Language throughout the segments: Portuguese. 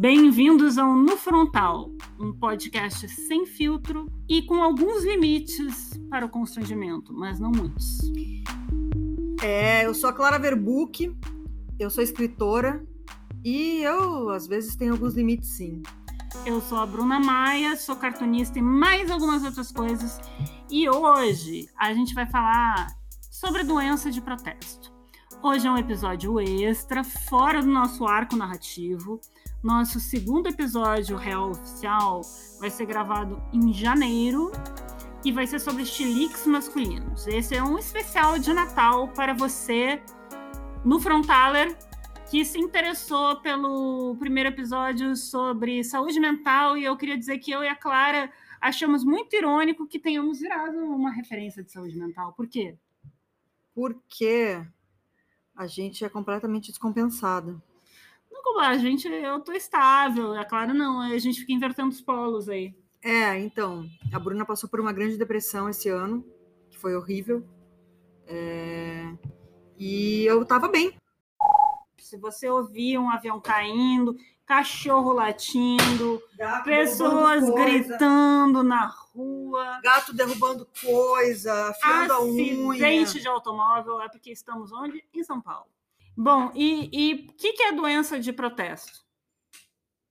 Bem-vindos ao No Frontal, um podcast sem filtro e com alguns limites para o constrangimento, mas não muitos. É, eu sou a Clara Verbuck, eu sou escritora e eu, às vezes, tenho alguns limites, sim. Eu sou a Bruna Maia, sou cartunista e mais algumas outras coisas. E hoje a gente vai falar sobre doença de protesto. Hoje é um episódio extra, fora do nosso arco narrativo. Nosso segundo episódio real oficial vai ser gravado em janeiro e vai ser sobre estiliques masculinos. Esse é um especial de Natal para você no Frontaler que se interessou pelo primeiro episódio sobre saúde mental e eu queria dizer que eu e a Clara achamos muito irônico que tenhamos virado uma referência de saúde mental. Por quê? Porque a gente é completamente descompensado como a gente, eu tô estável, é claro, não, a gente fica invertendo os polos aí. É, então, a Bruna passou por uma grande depressão esse ano, que foi horrível. É... E eu tava bem. Se você ouvir um avião caindo, cachorro latindo, gato pessoas gritando na rua, gato derrubando coisa, afiando a unha. Acidente de automóvel é porque estamos onde? Em São Paulo. Bom, e o que, que é doença de protesto?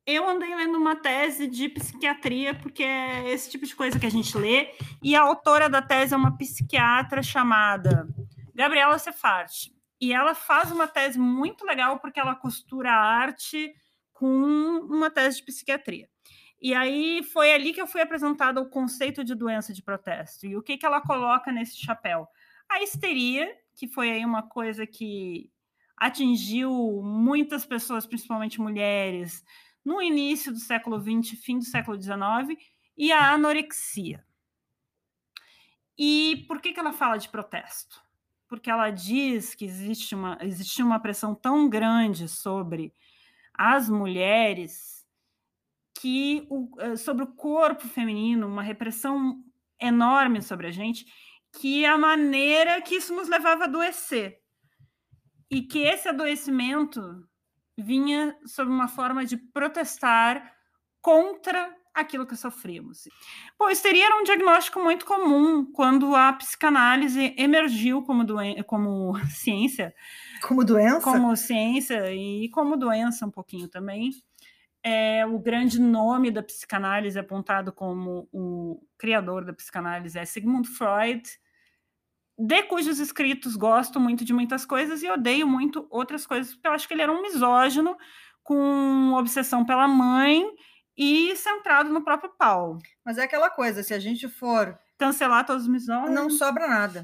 Eu andei lendo uma tese de psiquiatria, porque é esse tipo de coisa que a gente lê, e a autora da tese é uma psiquiatra chamada Gabriela Sefart. E ela faz uma tese muito legal, porque ela costura arte com uma tese de psiquiatria. E aí foi ali que eu fui apresentada o conceito de doença de protesto. E o que, que ela coloca nesse chapéu? A histeria, que foi aí uma coisa que atingiu muitas pessoas, principalmente mulheres, no início do século XX, fim do século XIX, e a anorexia. E por que, que ela fala de protesto? Porque ela diz que existe uma, existe uma pressão tão grande sobre as mulheres que o, eh, sobre o corpo feminino, uma repressão enorme sobre a gente, que a maneira que isso nos levava a adoecer e que esse adoecimento vinha sob uma forma de protestar contra aquilo que sofríamos. Bom, histeria era um diagnóstico muito comum quando a psicanálise emergiu como, doen como ciência. Como doença? Como ciência e como doença um pouquinho também. É, o grande nome da psicanálise apontado como o criador da psicanálise é Sigmund Freud, de cujos escritos gosto muito de muitas coisas e odeio muito outras coisas, porque eu acho que ele era um misógino, com obsessão pela mãe e centrado no próprio Paulo. Mas é aquela coisa, se a gente for cancelar todos os misóginos, não sobra nada.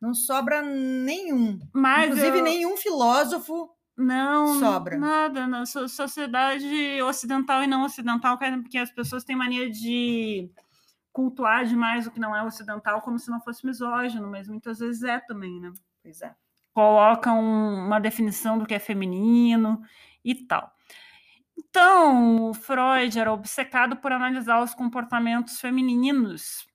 Não sobra nenhum. Mas Inclusive, eu... nenhum filósofo não, sobra. Nada, na sociedade ocidental e não ocidental, porque as pessoas têm mania de cultuar demais o que não é ocidental como se não fosse misógino, mas muitas vezes é também, né? Pois é. Colocam uma definição do que é feminino e tal. Então, Freud era obcecado por analisar os comportamentos femininos.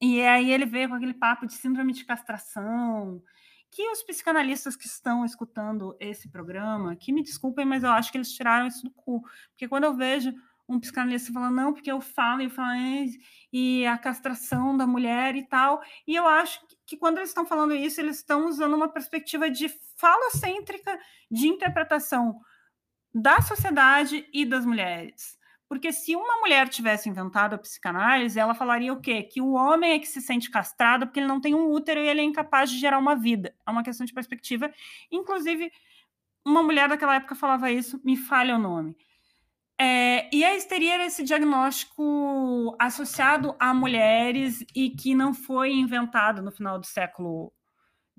E aí ele veio com aquele papo de síndrome de castração, que os psicanalistas que estão escutando esse programa, que me desculpem, mas eu acho que eles tiraram isso do cu. Porque quando eu vejo um psicanalista falando, não, porque eu falo, eu falo, e a castração da mulher e tal. E eu acho que quando eles estão falando isso, eles estão usando uma perspectiva de falocêntrica de interpretação da sociedade e das mulheres. Porque se uma mulher tivesse inventado a psicanálise, ela falaria o quê? Que o homem é que se sente castrado porque ele não tem um útero e ele é incapaz de gerar uma vida. É uma questão de perspectiva. Inclusive, uma mulher daquela época falava isso, me falha o nome. É, e a histeria era esse diagnóstico associado a mulheres e que não foi inventado no final do século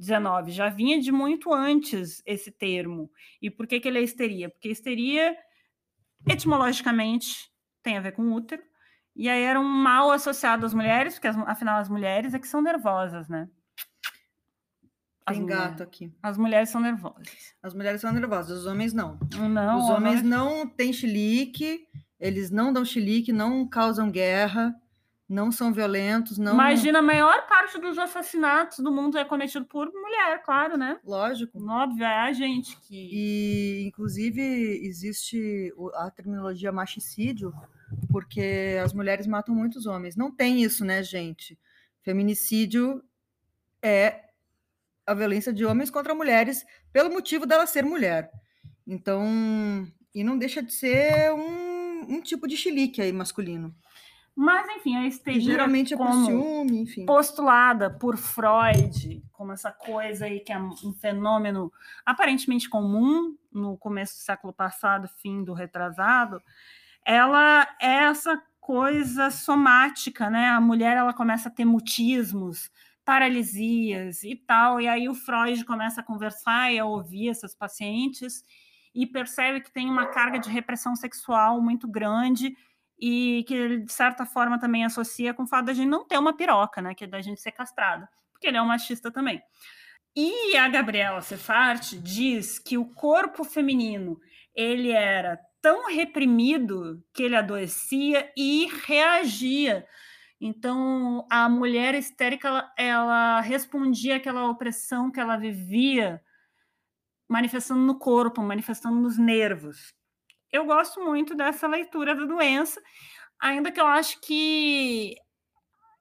XIX, já vinha de muito antes esse termo. E por que, que ele é histeria? Porque histeria, etimologicamente, tem a ver com útero, e aí era um mal associado às mulheres, porque afinal as mulheres é que são nervosas, né? As Tem gato mulheres. aqui. As mulheres são nervosas. As mulheres são nervosas, os homens não. Não. Os homens não têm chilique, eles não dão chilique, não causam guerra, não são violentos, não. Imagina, a maior parte dos assassinatos do mundo é cometido por mulher, claro, né? Lógico. Óbvio, é a gente que. E, inclusive, existe a terminologia machicídio, porque as mulheres matam muitos homens. Não tem isso, né, gente? Feminicídio é a violência de homens contra mulheres pelo motivo dela ser mulher. Então, e não deixa de ser um, um tipo de chilique aí masculino. Mas, enfim, a histeria Geralmente é por ciúme, enfim. postulada por Freud como essa coisa aí que é um fenômeno aparentemente comum no começo do século passado, fim do retrasado, ela é essa coisa somática, né? A mulher ela começa a ter mutismos, paralisias e tal, e aí o Freud começa a conversar e a ouvir essas pacientes e percebe que tem uma carga de repressão sexual muito grande e que ele, de certa forma, também associa com o fato da gente não ter uma piroca, né? Que é da gente ser castrada, porque ele é um machista também. E a Gabriela Sefart diz que o corpo feminino ele era tão reprimido que ele adoecia e reagia. Então, a mulher histérica, ela, ela respondia àquela opressão que ela vivia, manifestando no corpo, manifestando nos nervos eu gosto muito dessa leitura da doença, ainda que eu acho que.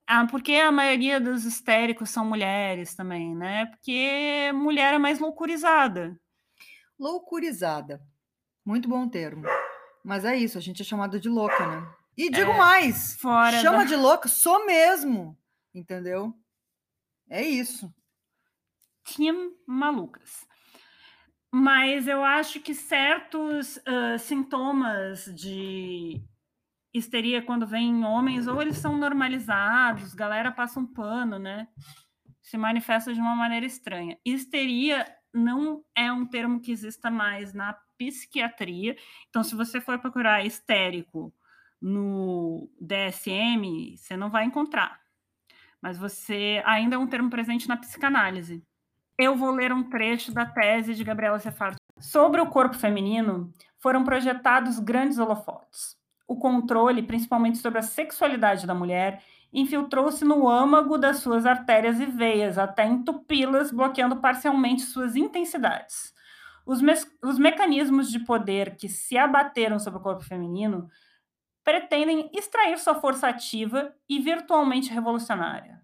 Ah, porque a maioria dos histéricos são mulheres também, né? Porque mulher é mais loucurizada. Loucurizada. Muito bom termo. Mas é isso, a gente é chamada de louca, né? E digo é, mais: chama da... de louca, sou mesmo. Entendeu? É isso. Team malucas mas eu acho que certos uh, sintomas de histeria quando vem em homens, ou eles são normalizados, galera passa um pano, né? Se manifesta de uma maneira estranha. Histeria não é um termo que exista mais na psiquiatria. Então, se você for procurar histérico no DSM, você não vai encontrar. Mas você ainda é um termo presente na psicanálise eu vou ler um trecho da tese de Gabriela Sefard. Sobre o corpo feminino, foram projetados grandes holofotes. O controle, principalmente sobre a sexualidade da mulher, infiltrou-se no âmago das suas artérias e veias, até entupi-las, bloqueando parcialmente suas intensidades. Os, os mecanismos de poder que se abateram sobre o corpo feminino pretendem extrair sua força ativa e virtualmente revolucionária.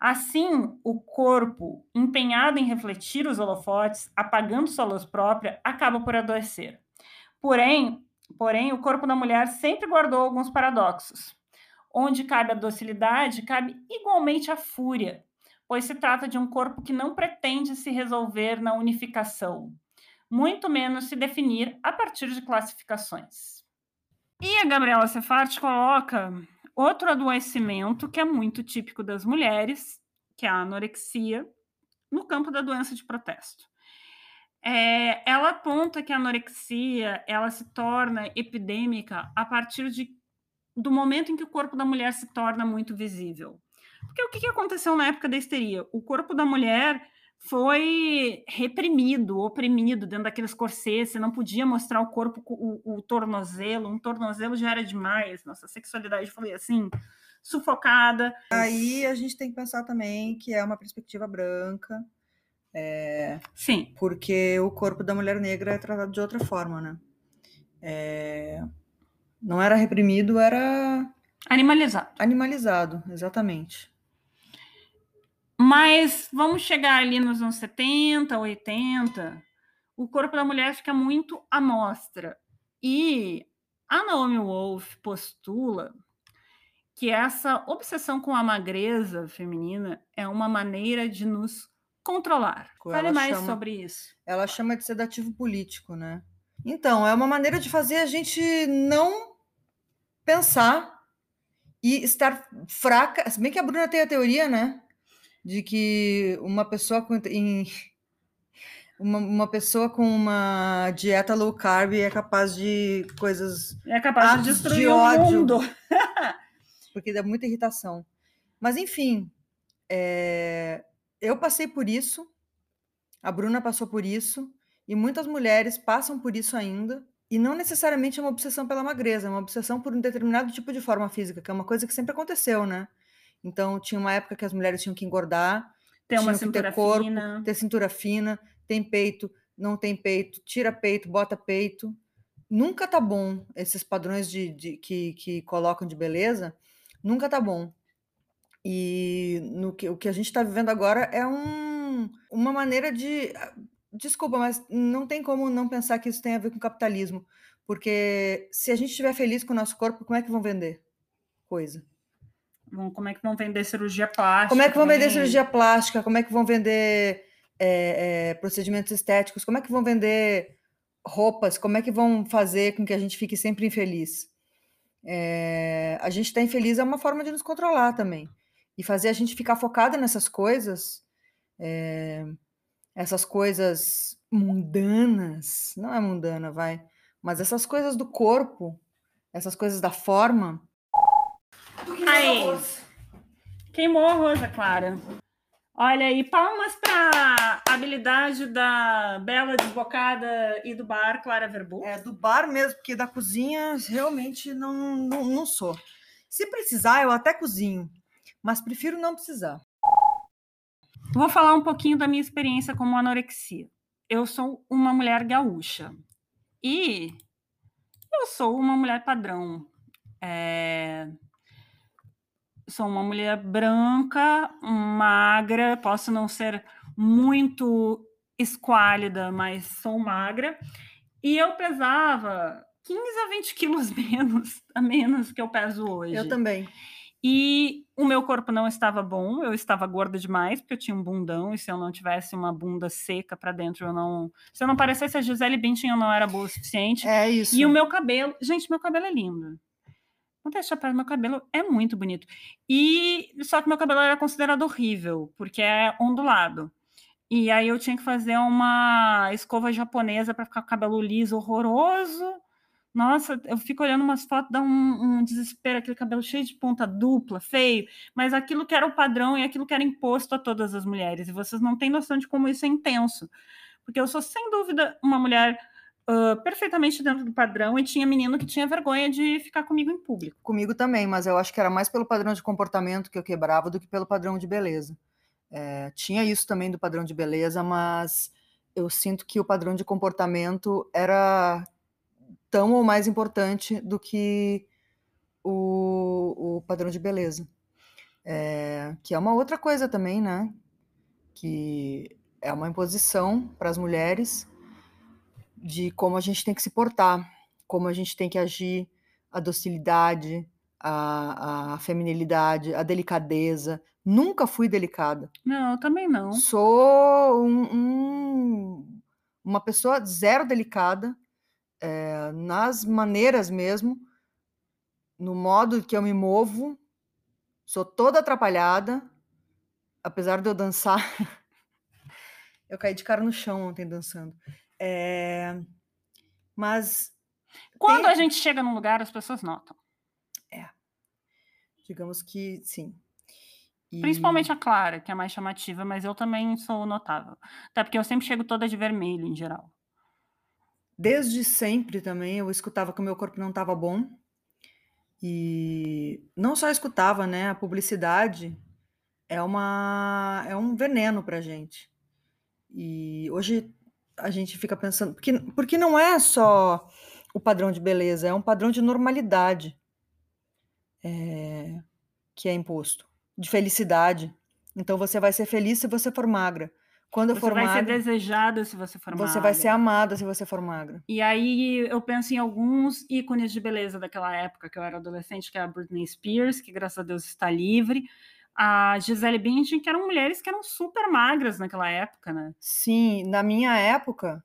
Assim, o corpo, empenhado em refletir os holofotes, apagando sua luz própria, acaba por adoecer. Porém, porém, o corpo da mulher sempre guardou alguns paradoxos. Onde cabe a docilidade, cabe igualmente a fúria, pois se trata de um corpo que não pretende se resolver na unificação, muito menos se definir a partir de classificações. E a Gabriela Sefart coloca Outro adoecimento que é muito típico das mulheres, que é a anorexia, no campo da doença de protesto. É, ela aponta que a anorexia ela se torna epidêmica a partir de, do momento em que o corpo da mulher se torna muito visível. Porque o que aconteceu na época da histeria? O corpo da mulher foi reprimido, oprimido dentro daqueles corsês, você não podia mostrar o corpo, o, o, tornozelo, um tornozelo já era demais, nossa sexualidade foi assim, sufocada. Aí a gente tem que pensar também que é uma perspectiva branca, é, Sim. Porque o corpo da mulher negra é tratado de outra forma, né? É, não era reprimido, era... Animalizado. Animalizado, exatamente. Mas vamos chegar ali nos anos 70, 80, o corpo da mulher fica muito à mostra. E a Naomi Wolf postula que essa obsessão com a magreza feminina é uma maneira de nos controlar. Ela Fale mais chama, sobre isso. Ela chama de sedativo político, né? Então, é uma maneira de fazer a gente não pensar e estar fraca. Se bem que a Bruna tem a teoria, né? De que uma pessoa com, em, uma, uma, pessoa com uma dieta low carb é capaz de coisas é capaz de destruir de ódio, o mundo. Porque dá muita irritação. Mas enfim é, eu passei por isso a Bruna passou por isso e muitas mulheres passam por isso ainda E não necessariamente é uma obsessão pela magreza, é uma obsessão por um determinado tipo de forma física, que é uma coisa que sempre aconteceu, né? Então, tinha uma época que as mulheres tinham que engordar, Ter uma cintura ter corpo, fina. ter cintura fina, tem peito, não tem peito, tira peito, bota peito. Nunca tá bom esses padrões de, de- que, que colocam de beleza, nunca tá bom. E no que, o que a gente está vivendo agora é um, uma maneira de. Desculpa, mas não tem como não pensar que isso tem a ver com capitalismo. Porque se a gente estiver feliz com o nosso corpo, como é que vão vender coisa? Como é que vão vender cirurgia plástica? Como é que vão vender cirurgia plástica? Como é que vão vender é, é, procedimentos estéticos? Como é que vão vender roupas? Como é que vão fazer com que a gente fique sempre infeliz? É, a gente estar infeliz é uma forma de nos controlar também. E fazer a gente ficar focada nessas coisas, é, essas coisas mundanas, não é mundana, vai, mas essas coisas do corpo, essas coisas da forma. Aí, queimou a rosa, Clara. Olha aí, palmas para a habilidade da bela desbocada e do bar Clara Verbu. É, do bar mesmo, porque da cozinha realmente não, não, não sou. Se precisar, eu até cozinho, mas prefiro não precisar. Vou falar um pouquinho da minha experiência como anorexia. Eu sou uma mulher gaúcha e eu sou uma mulher padrão. É, Sou uma mulher branca, magra, posso não ser muito esquálida, mas sou magra. E eu pesava 15 a 20 quilos menos, a menos que eu peso hoje. Eu também. E o meu corpo não estava bom, eu estava gorda demais, porque eu tinha um bundão, e se eu não tivesse uma bunda seca para dentro, eu não. Se eu não parecesse a Gisele Bündchen, eu não era boa o suficiente. É isso. E o meu cabelo, gente, meu cabelo é lindo. Não deixa para meu cabelo é muito bonito. E só que meu cabelo era considerado horrível, porque é ondulado. E aí eu tinha que fazer uma escova japonesa para ficar com o cabelo liso horroroso. Nossa, eu fico olhando umas fotos, dá um, um desespero, aquele cabelo cheio de ponta dupla, feio, mas aquilo que era o padrão e aquilo que era imposto a todas as mulheres. E vocês não têm noção de como isso é intenso. Porque eu sou, sem dúvida, uma mulher uh, perfeitamente dentro do padrão e tinha menino que tinha vergonha de ficar comigo em público. Comigo também, mas eu acho que era mais pelo padrão de comportamento que eu quebrava do que pelo padrão de beleza. É, tinha isso também do padrão de beleza, mas eu sinto que o padrão de comportamento era tão ou mais importante do que o, o padrão de beleza. É, que é uma outra coisa também, né? Que é uma imposição para as mulheres de como a gente tem que se portar, como a gente tem que agir, a docilidade, a, a feminilidade, a delicadeza. Nunca fui delicada. Não, eu também não. Sou um, um, uma pessoa zero delicada, é, nas maneiras mesmo, no modo que eu me movo. Sou toda atrapalhada, apesar de eu dançar. eu caí de cara no chão ontem dançando. É, mas Quando tem- a gente chega num lugar, as pessoas notam. digamos que sim. E- Principalmente a Clara, que é mais chamativa, mas eu também sou notável. Até porque eu sempre chego toda de vermelho, em geral. Desde sempre também eu escutava que o meu corpo não estava bom. E não só escutava, né? A publicidade é uma é um veneno pra gente. E hoje a gente fica pensando, porque, porque não é só o padrão de beleza, é um padrão de normalidade é, que é imposto, de felicidade. Então você vai ser feliz se você for magra. Quando Você for vai ser magra, desejada se você for você vai ser magra. amada se você for magra. E aí eu penso em alguns ícones de beleza daquela época que eu era adolescente, que é a Britney Spears, que graças a Deus está livre, a Gisele Bündchen, que eram mulheres que eram super magras naquela época, né? Sim, na minha época,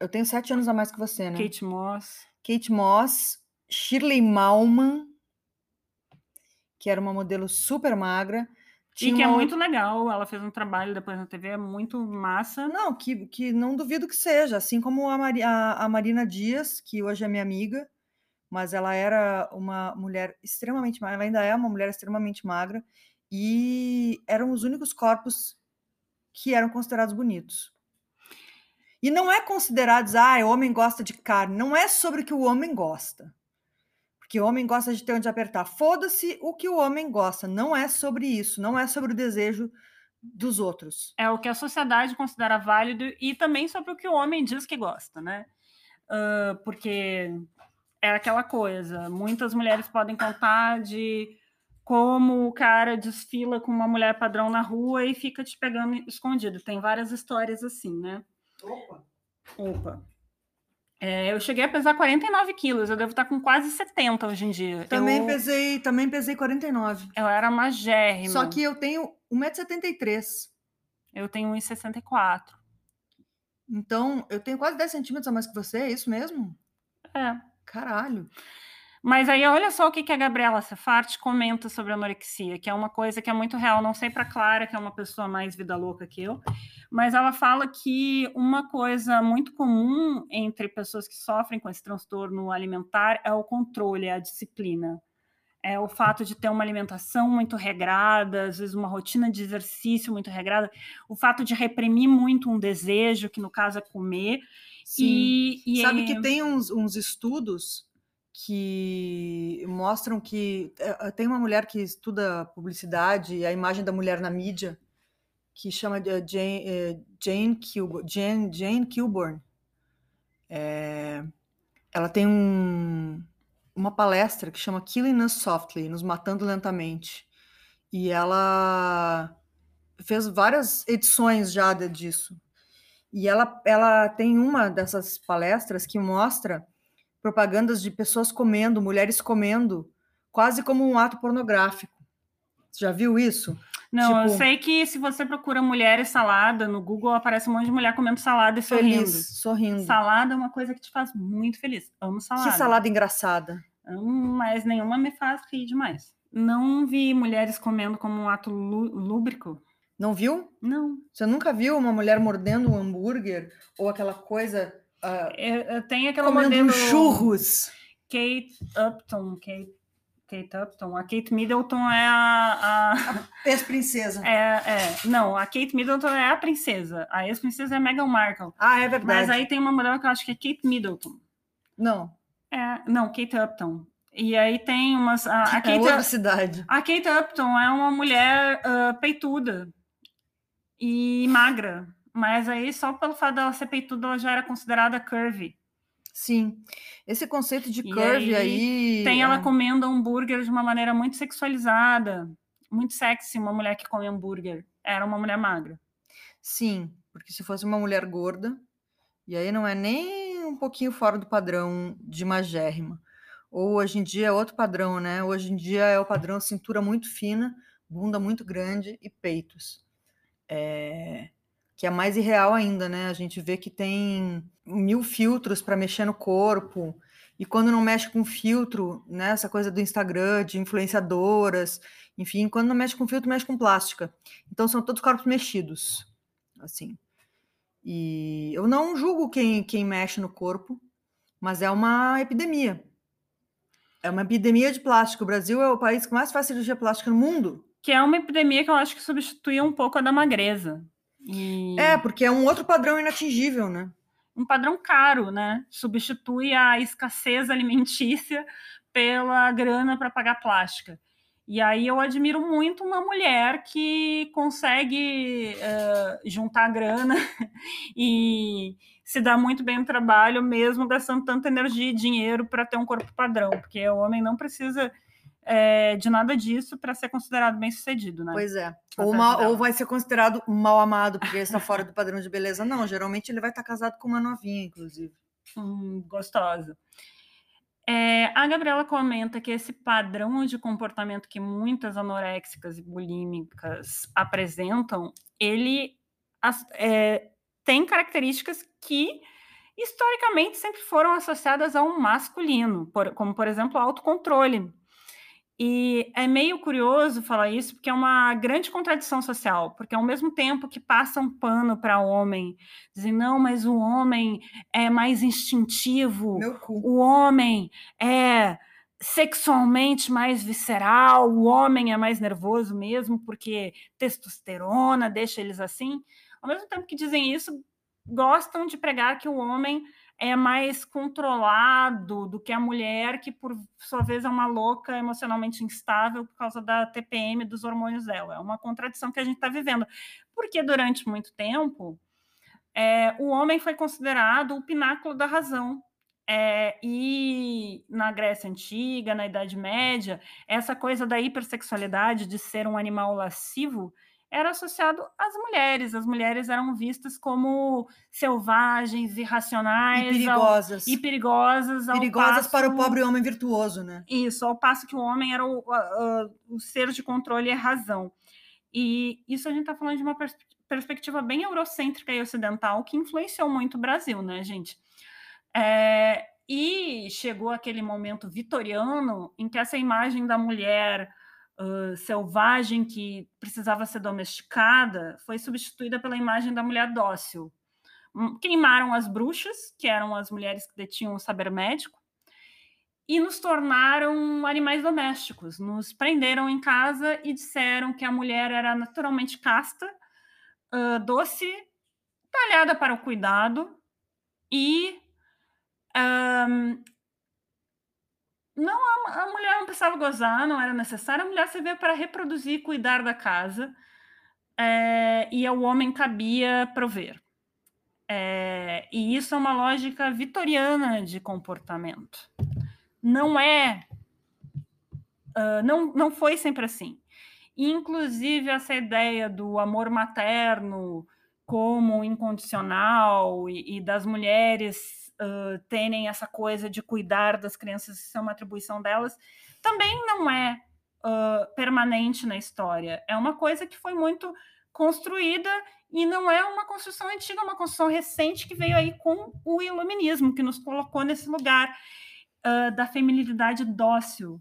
eu tenho sete anos a mais que você, né? Kate Moss. Kate Moss, Shirley Malman, que era uma modelo super magra. E Tinha que é uma muito legal, ela fez um trabalho depois na TV, é muito massa. Não, que, que não duvido que seja, assim como a, Mari- a- a Marina Dias, que hoje é minha amiga, mas ela era uma mulher extremamente magra, ela ainda é uma mulher extremamente magra, e eram os únicos corpos que eram considerados bonitos. E não é considerado, ah, o homem gosta de carne. Não é sobre o que o homem gosta. Porque o homem gosta de ter onde apertar. Foda-se o que o homem gosta. Não é sobre isso. Não é sobre o desejo dos outros. É o que a sociedade considera válido e também sobre o que o homem diz que gosta, né? Uh, porque é aquela coisa. Muitas mulheres podem contar de como o cara desfila com uma mulher padrão na rua e fica te pegando escondido. Tem várias histórias assim, né? Opa! Opa! É, eu cheguei a pesar 49 quilos, eu devo estar com quase 70 hoje em dia. Também eu, pesei, também pesei 49. Eu era magérrima. Só que eu tenho 1,73m. Eu tenho 1,64m. Então, eu tenho quase 10 centímetros a mais que você, é isso mesmo? É. Caralho. Mas aí olha só o que, que a Gabriela Sefart comenta sobre anorexia, que é uma coisa que é muito real. Não sei para Clara, que é uma pessoa mais vida louca que eu, mas ela fala que uma coisa muito comum entre pessoas que sofrem com esse transtorno alimentar é o controle, é a disciplina. É o fato de ter uma alimentação muito regrada, às vezes uma rotina de exercício muito regrada, o fato de reprimir muito um desejo, que no caso é comer. Sim. E, e Sabe é... que tem uns, uns estudos que mostram que eh, tem uma mulher que estuda publicidade e a imagem da mulher na mídia que chama de Jane, eh, Jane, Kilburn, Jane, Jane Kilburn. É, ela tem um, uma palestra que chama Killing Us Softly, Nos Matando Lentamente. E ela fez várias edições já disso. E ela, ela tem uma dessas palestras que mostra propagandas de pessoas comendo, mulheres comendo, quase como um ato pornográfico. Você já viu isso? Não, tipo, eu sei que se você procura mulheres salada no Google, aparece um monte de mulher comendo salada e feliz, sorrindo. sorrindo. Salada é uma coisa que te faz muito feliz. Amo salada. Que salada engraçada. Mas nenhuma me faz rir demais. Não vi mulheres comendo como um ato lúbrico. Não viu? Não. Você nunca viu uma mulher mordendo um hambúrguer ou aquela coisa Uh, eu tenho aquela comendo modelo churros. Kate Upton, Kate, Kate Upton. A Kate Middleton é a, a... ex-princesa. É, é, não, a Kate Middleton é a princesa. A ex-princesa é Meghan Markle. Ah, é verdade. Mas aí tem uma modelo que eu acho que é Kate Middleton. Não. É, não, Kate Upton. E aí tem umas. A, a é Kate, outra cidade. A Kate Upton é uma mulher uh, peituda e magra. Mas aí, só pelo fato dela ser peituda, ela já era considerada curvy. Sim. Esse conceito de curvy aí, aí. Tem ela é comendo hambúrguer de uma maneira muito sexualizada, muito sexy, uma mulher que come hambúrguer. Era uma mulher magra. Sim, porque se fosse uma mulher gorda, e aí não é nem um pouquinho fora do padrão de magérrima. Ou hoje em dia é outro padrão, né? Hoje em dia é o padrão cintura muito fina, bunda muito grande e peitos. É que é mais irreal ainda, né? A gente vê que tem mil filtros para mexer no corpo, e quando não mexe com filtro, né? Essa coisa do Instagram, de influenciadoras, enfim, quando não mexe com filtro, mexe com plástica. Então são todos corpos mexidos, assim. E eu não julgo quem, quem mexe no corpo, mas é uma epidemia. É uma epidemia de plástico. O Brasil é o país que mais faz cirurgia plástica no mundo. Que é uma epidemia que eu acho que substitui um pouco a da magreza. E... É, porque é um outro padrão inatingível, né? Um padrão caro, né? Substitui a escassez alimentícia pela grana para pagar plástica. E aí eu admiro muito uma mulher que consegue uh, juntar grana e se dá muito bem no trabalho, mesmo gastando tanta energia e dinheiro para ter um corpo padrão, porque o homem não precisa é, de nada disso para ser considerado bem sucedido, né? Pois é. Ou, mal, ou vai ser considerado mal amado porque está fora do padrão de beleza. Não, geralmente ele vai estar casado com uma novinha, inclusive. Hum, gostosa. É, a Gabriela comenta que esse padrão de comportamento que muitas anoréxicas e bulímicas apresentam, ele é, tem características que historicamente sempre foram associadas ao masculino, por, como por exemplo o autocontrole. E é meio curioso falar isso, porque é uma grande contradição social, porque ao mesmo tempo que passa um pano para o homem, dizem, não, mas o homem é mais instintivo, o homem é sexualmente mais visceral, o homem é mais nervoso mesmo, porque testosterona deixa eles assim. Ao mesmo tempo que dizem isso, gostam de pregar que o homem é mais controlado do que a mulher, que por sua vez é uma louca emocionalmente instável por causa da TPM dos hormônios dela. É uma contradição que a gente está vivendo. Porque durante muito tempo é, o homem foi considerado o pináculo da razão. É, e na Grécia Antiga, na Idade Média, essa coisa da hipersexualidade, de ser um animal lascivo, era associado às mulheres. As mulheres eram vistas como selvagens, irracionais e perigosas. Ao, e perigosas. Perigosas passo, para o pobre homem virtuoso, né? Isso, ao passo que o homem era o, o ser de controle e a razão. E isso a gente está falando de uma pers perspectiva bem eurocêntrica e ocidental que influenciou muito o Brasil, né, gente? É, e chegou aquele momento vitoriano em que essa imagem da mulher selvagem que precisava ser domesticada foi substituída pela imagem da mulher dócil. Hum, queimaram as bruxas, que eram as mulheres que detinham o saber médico, e nos tornaram animais domésticos. Nos prenderam em casa e disseram que a mulher era naturalmente casta, uh, doce, talhada para o cuidado e um, não, a, a, mulher não precisava gozar, não era necessário. A mulher servia para reproduzir e cuidar da casa. É, e ao homem cabia prover. É, e isso é uma lógica vitoriana de comportamento. Não é. Uh, não, não foi sempre assim. Inclusive, essa ideia do amor materno como incondicional e, e das mulheres uh, terem essa coisa de cuidar das crianças, isso é uma atribuição delas, também não é uh, permanente na história. É uma coisa que foi muito construída e não é uma construção antiga, é uma construção recente que veio aí com o iluminismo, que nos colocou nesse lugar uh, da feminilidade dócil.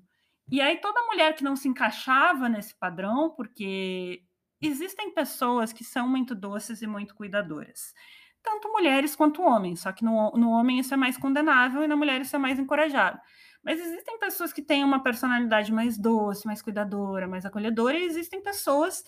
E aí toda mulher que não se encaixava nesse padrão, porque existem pessoas que são muito doces e muito cuidadoras tanto mulheres quanto homens, só que no, no homem isso é mais condenável e na mulher isso é mais encorajado. Mas existem pessoas que têm uma personalidade mais doce, mais cuidadora, mais acolhedora, e existem pessoas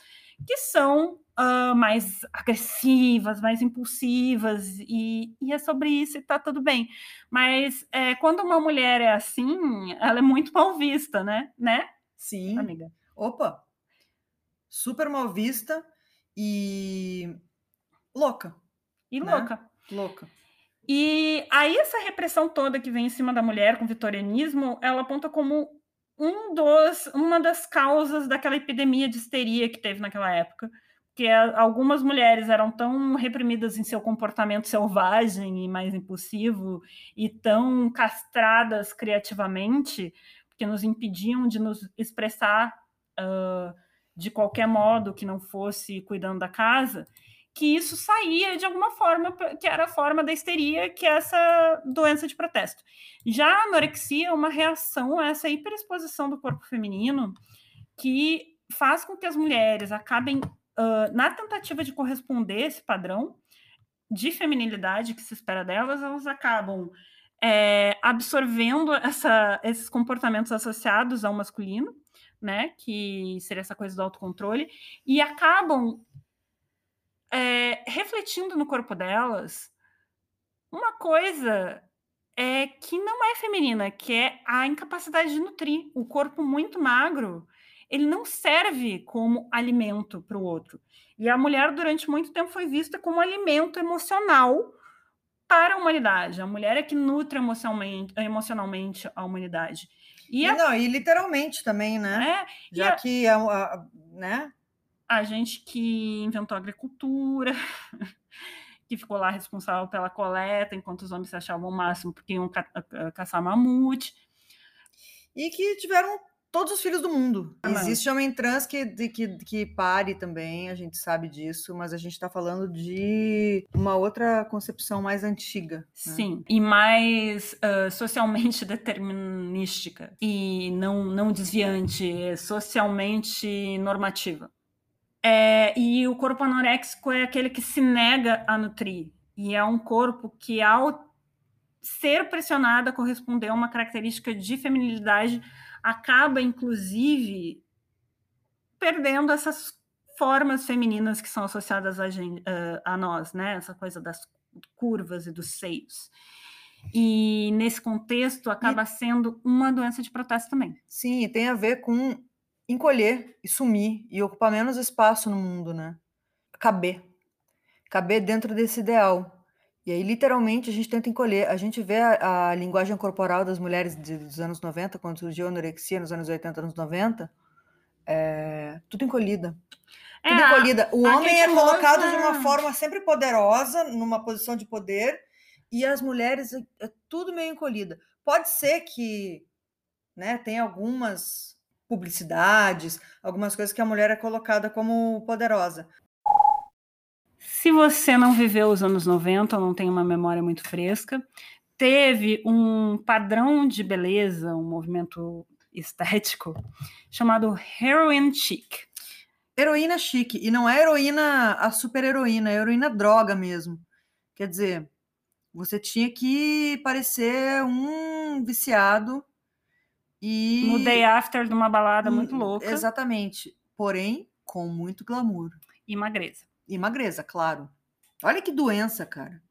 que são uh, mais agressivas, mais impulsivas, e, e, é sobre isso e tá tudo bem. Mas é, quando uma mulher é assim, ela é muito mal vista, né? né? Sim. Amiga. Opa! Super mal vista e louca. E né? louca. Louca. E aí essa repressão toda que vem em cima da mulher com o vitorianismo, ela aponta como um dos, uma das causas daquela epidemia de histeria que teve naquela época, que algumas mulheres eram tão reprimidas em seu comportamento selvagem e mais impulsivo e tão castradas criativamente, que nos impediam de nos expressar uh, de qualquer modo que não fosse cuidando da casa, que isso saía de alguma forma, que era a forma da histeria, que é essa doença de protesto. Já a anorexia é uma reação a essa hiperexposição do corpo feminino que faz com que as mulheres acabem, uh, na tentativa de corresponder esse padrão de feminilidade que se espera delas, elas acabam é, absorvendo essa, esses comportamentos associados ao masculino, né, que seria essa coisa do autocontrole, e acabam é, refletindo no corpo delas uma coisa é que não é feminina, que é a incapacidade de nutrir. O corpo muito magro, ele não serve como alimento para o outro. E a mulher, durante muito tempo, foi vista como alimento emocional para a humanidade. A mulher é que nutre emocionalmente, emocionalmente a humanidade. E, a... não, e literalmente também, né? É, Já a... que a, a, né? A gente que inventou a agricultura, que ficou lá responsável pela coleta, enquanto os homens se achavam o máximo porque iam ca caçar mamute. E que tiveram todos os filhos do mundo. Ah, Existe homem trans que, que, que pare também, a gente sabe disso, mas a gente está falando de uma outra concepção mais antiga. Né? Sim, e mais uh, socialmente determinística e não, não desviante, é socialmente normativa. É, e o corpo anoréxico é aquele que se nega a nutrir. E é um corpo que, ao ser pressionado a corresponder a uma característica de feminilidade, acaba, inclusive, perdendo essas formas femininas que são associadas a, gente, a nós, né? Essa coisa das, curvas e dos seios. E nesse contexto acaba sendo uma doença de protesto também. Sim, tem a ver com encolher e sumir e ocupar menos espaço no mundo, né? Caber. Caber dentro desse ideal. E aí, literalmente, a gente tenta encolher. A gente vê a, a linguagem corporal das mulheres de, dos anos 90, quando surgiu a anorexia nos anos 80, anos 90, é, tudo encolhida. É, tudo encolhida. O homem é colocado de uma forma sempre poderosa, numa posição de poder, e as mulheres é, é tudo meio encolhida. Pode ser que né, tem algumas publicidades, algumas coisas que a mulher é colocada como poderosa. Se você não viveu os anos 90 ou não tem uma memória muito fresca, teve um padrão de beleza, um movimento estético chamado heroin chic. Heroína chique. E não é heroína a super heroína, é heroína droga mesmo. Quer dizer, você tinha que parecer um viciado e. Day after de uma balada muito hum, louca. Exatamente. Porém, com muito glamour. E magreza. E magreza, claro. Olha que doença, cara.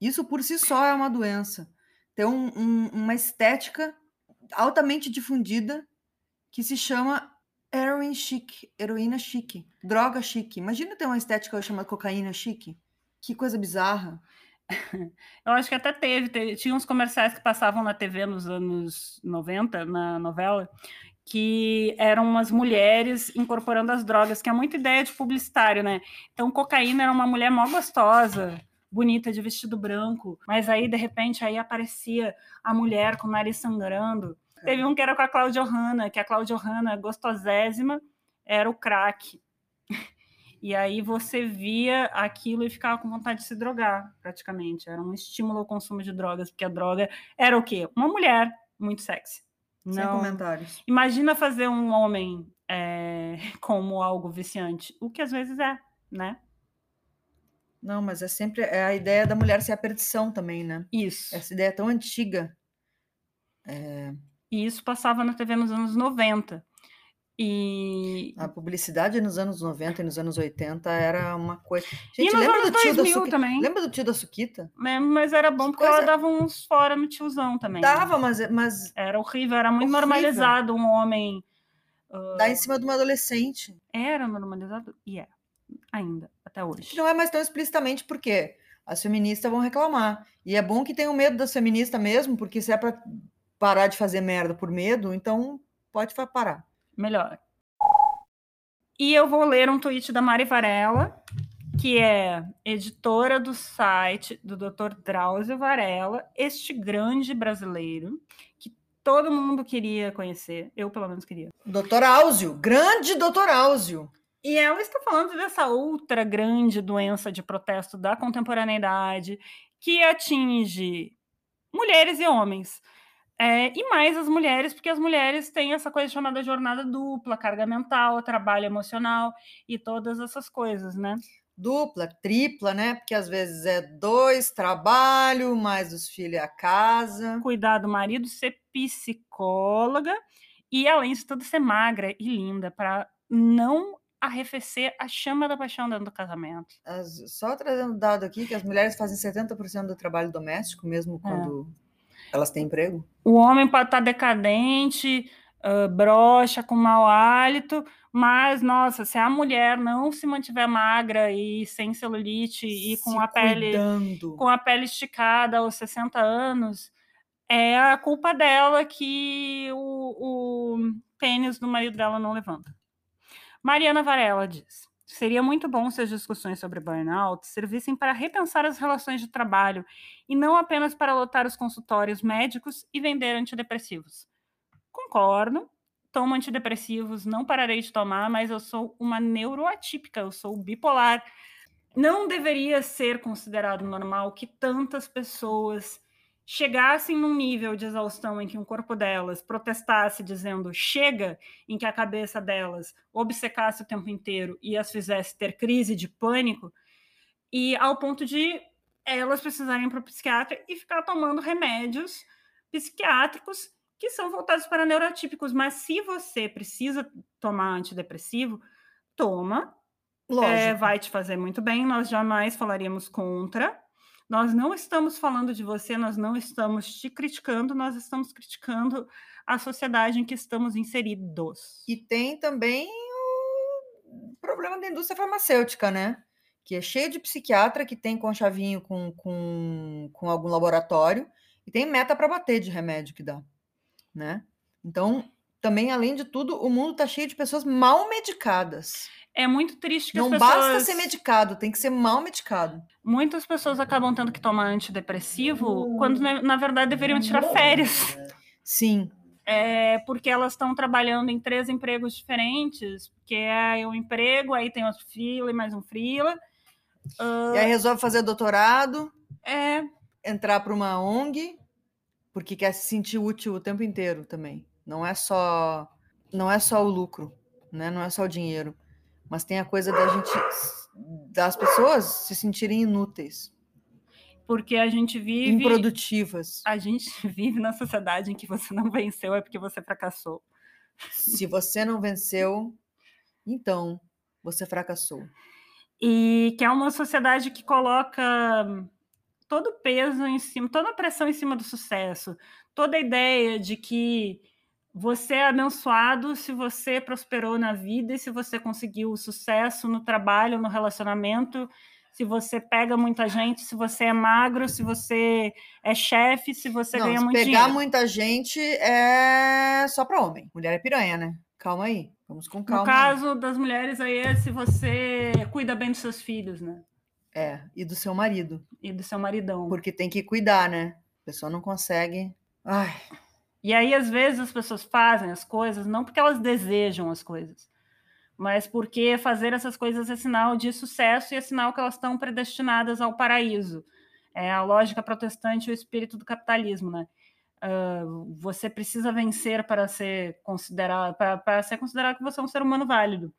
Isso por si só é uma doença. Tem um, um, uma estética altamente difundida que se chama heroin chic, heroína chique, droga chique. Imagina ter uma estética chamada cocaína chique. Que coisa bizarra. Eu acho que até teve, teve, tinha uns comerciais que passavam na TV nos anos 90, na novela, que eram umas mulheres incorporando as drogas, que é muita ideia de publicitário, né? Então, cocaína era uma mulher mó gostosa, bonita, de vestido branco, mas aí, de repente, aí aparecia a mulher com o nariz sangrando. Teve um que era com a Cláudia Hanna, que a Cláudia Hanna, gostosésima, era o crack. E aí você via aquilo e ficava com vontade de se drogar, praticamente. Era um estímulo ao consumo de drogas, porque a droga era o quê? Uma mulher muito sexy. Sem Não... comentários. Imagina fazer um homem é, como algo viciante, o que às vezes é, né? Não, mas é sempre é a ideia da mulher ser a perdição também, né? Isso. Essa ideia tão antiga. É... E isso passava na TV nos anos 90. E a publicidade nos anos 90 e nos anos 80 era uma coisa. Gente, lembra do tio da Suquita? também. Lembra do tio da Suquita? É, mas era bom porque coisa... ela dava uns fora no tiozão também. Dava, mas, mas era horrível, era muito horrível. normalizado um homem uh... dar em cima de uma adolescente. Era normalizado e é ainda até hoje. Não é mais tão explicitamente porque as feministas vão reclamar. E é bom que tenham medo das feministas mesmo, porque se é para parar de fazer merda por medo, então pode parar melhor. E eu vou ler um tweet da Mari Varela, que é editora do site do Dr. Drauzio Varela, este grande brasileiro que todo mundo queria conhecer, eu pelo menos queria. Doutor Áuzio, grande doutor Áuzio. E ela está falando dessa outra grande doença de protesto da contemporaneidade que atinge mulheres e homens. É, e mais as mulheres, porque as mulheres têm essa coisa chamada jornada dupla, carga mental, trabalho emocional e todas essas coisas, né? Dupla, tripla, né? Porque às vezes é dois, trabalho, mais os filhos a casa. Cuidar do marido, ser psicóloga e, além de tudo, ser magra e linda, para não arrefecer a chama da paixão dentro do casamento. As, só trazendo dado aqui que as mulheres fazem 70% do trabalho doméstico, mesmo é. quando. É elas têm emprego? O homem pode estar decadente, uh, broxa, com mau hálito, mas, nossa, se a mulher não se mantiver magra e sem celulite e com se a pele com a pele esticada aos 60 anos, é a culpa dela que o, o pênis do marido dela não levanta. Mariana Varela diz: Seria muito bom se as discussões sobre burnout servissem para repensar as relações de trabalho e não apenas para lotar os consultórios médicos e vender antidepressivos. Concordo, tomo antidepressivos, não pararei de tomar, mas eu sou uma neuroatípica, eu sou bipolar. Não deveria ser considerado normal que tantas pessoas chegassem num nível de exaustão em que o corpo delas protestasse dizendo chega, em que a cabeça delas obcecasse o tempo inteiro e as fizesse ter crise de pânico, e ao ponto de elas precisarem para o psiquiatra e ficar tomando remédios psiquiátricos que são voltados para neurotípicos. Mas se você precisa tomar antidepressivo, toma. É, vai te fazer muito bem. Nós jamais falaríamos contra Nós não estamos falando de você, nós não estamos te criticando, nós estamos criticando a sociedade em que estamos inseridos. E tem também o problema da indústria farmacêutica, né? Que é cheio de psiquiatra que tem conchavinho com, com, com algum laboratório e tem meta para bater de remédio que dá, né? Então, também, além de tudo, o mundo está cheio de pessoas mal medicadas. É muito triste que Não as pessoas... basta ser medicado, tem que ser mal medicado. Muitas pessoas acabam tendo que tomar antidepressivo quando, na, na verdade, deveriam tirar férias. Sim, É porque elas estão trabalhando em três empregos diferentes, que é um emprego, aí tem outro frila e mais um frila. e aí resolve fazer doutorado, É, entrar para uma ONG, porque quer se sentir útil o tempo inteiro também. Não é só não é só o lucro, né? Não é só o dinheiro, mas tem a coisa da gente das pessoas se sentirem inúteis, porque a gente vive... improdutivas. A gente vive na sociedade em que você não venceu é porque você fracassou. Se você não venceu, então você fracassou. E que é uma sociedade que coloca todo o peso em cima, toda a pressão em cima do sucesso, toda a ideia de que você é abençoado se você prosperou na vida e se você conseguiu o sucesso no trabalho, no relacionamento, se você pega muita gente, se você é magro, se você é chefe, se você Não, ganha se muito pegar dinheiro. muita gente é só para homem. Mulher é piranha, né? Calma aí. Vamos com calma. No aí. caso das mulheres aí é se você cuida bem dos seus filhos, né? É, e do seu marido. E do seu maridão. Porque tem que cuidar, né? A pessoa não consegue. Ai, E aí, às vezes, as pessoas fazem as coisas não porque elas desejam as coisas, mas porque fazer essas coisas é sinal de sucesso e é sinal que elas estão predestinadas ao paraíso. É a lógica protestante e o espírito do capitalismo, né? Ah, você precisa vencer para ser considerado para ser considerado que você é um ser humano válido.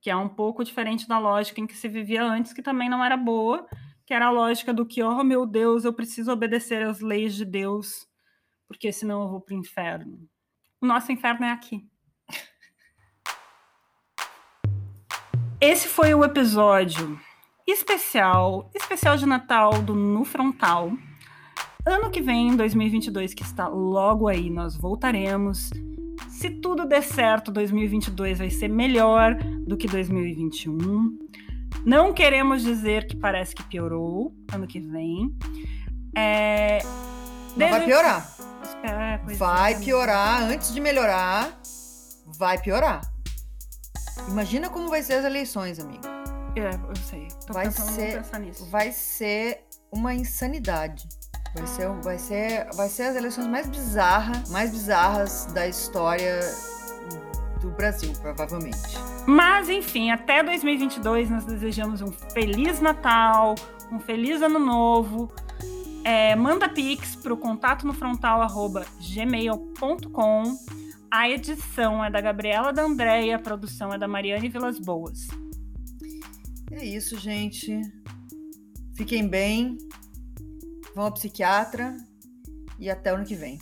Que é um pouco diferente da lógica em que se vivia antes, que também não era boa, que era a lógica do que, oh meu Deus, eu preciso obedecer às leis de Deus, porque senão eu vou para o inferno. O nosso inferno é aqui. Esse foi o episódio especial, especial de Natal do No Frontal. Ano que vem, 2022, que está logo aí, nós voltaremos. Se tudo der certo, 2022 vai ser melhor do que 2021. Não queremos dizer que parece que piorou ano que vem. É... mas vai Desejo- piorar. É, pois Vai é. piorar. Antes de melhorar, vai piorar. Imagina como vai ser as eleições, amiga. É, eu sei. Tô Vai ser- pensar nisso. Vai ser uma insanidade. Vai ser, vai ser, vai ser as eleições mais bizarras, mais bizarras da história do Brasil, provavelmente. Mas, enfim, até 2022 nós desejamos um Feliz Natal, um Feliz Ano Novo. É, manda pix para o contato no frontal arroba gmail.com. A edição é da Gabriela da Andréia, a produção é da Mariane Vilas Boas. É isso, gente. Fiquem bem. Vão ao psiquiatra e até o ano que vem.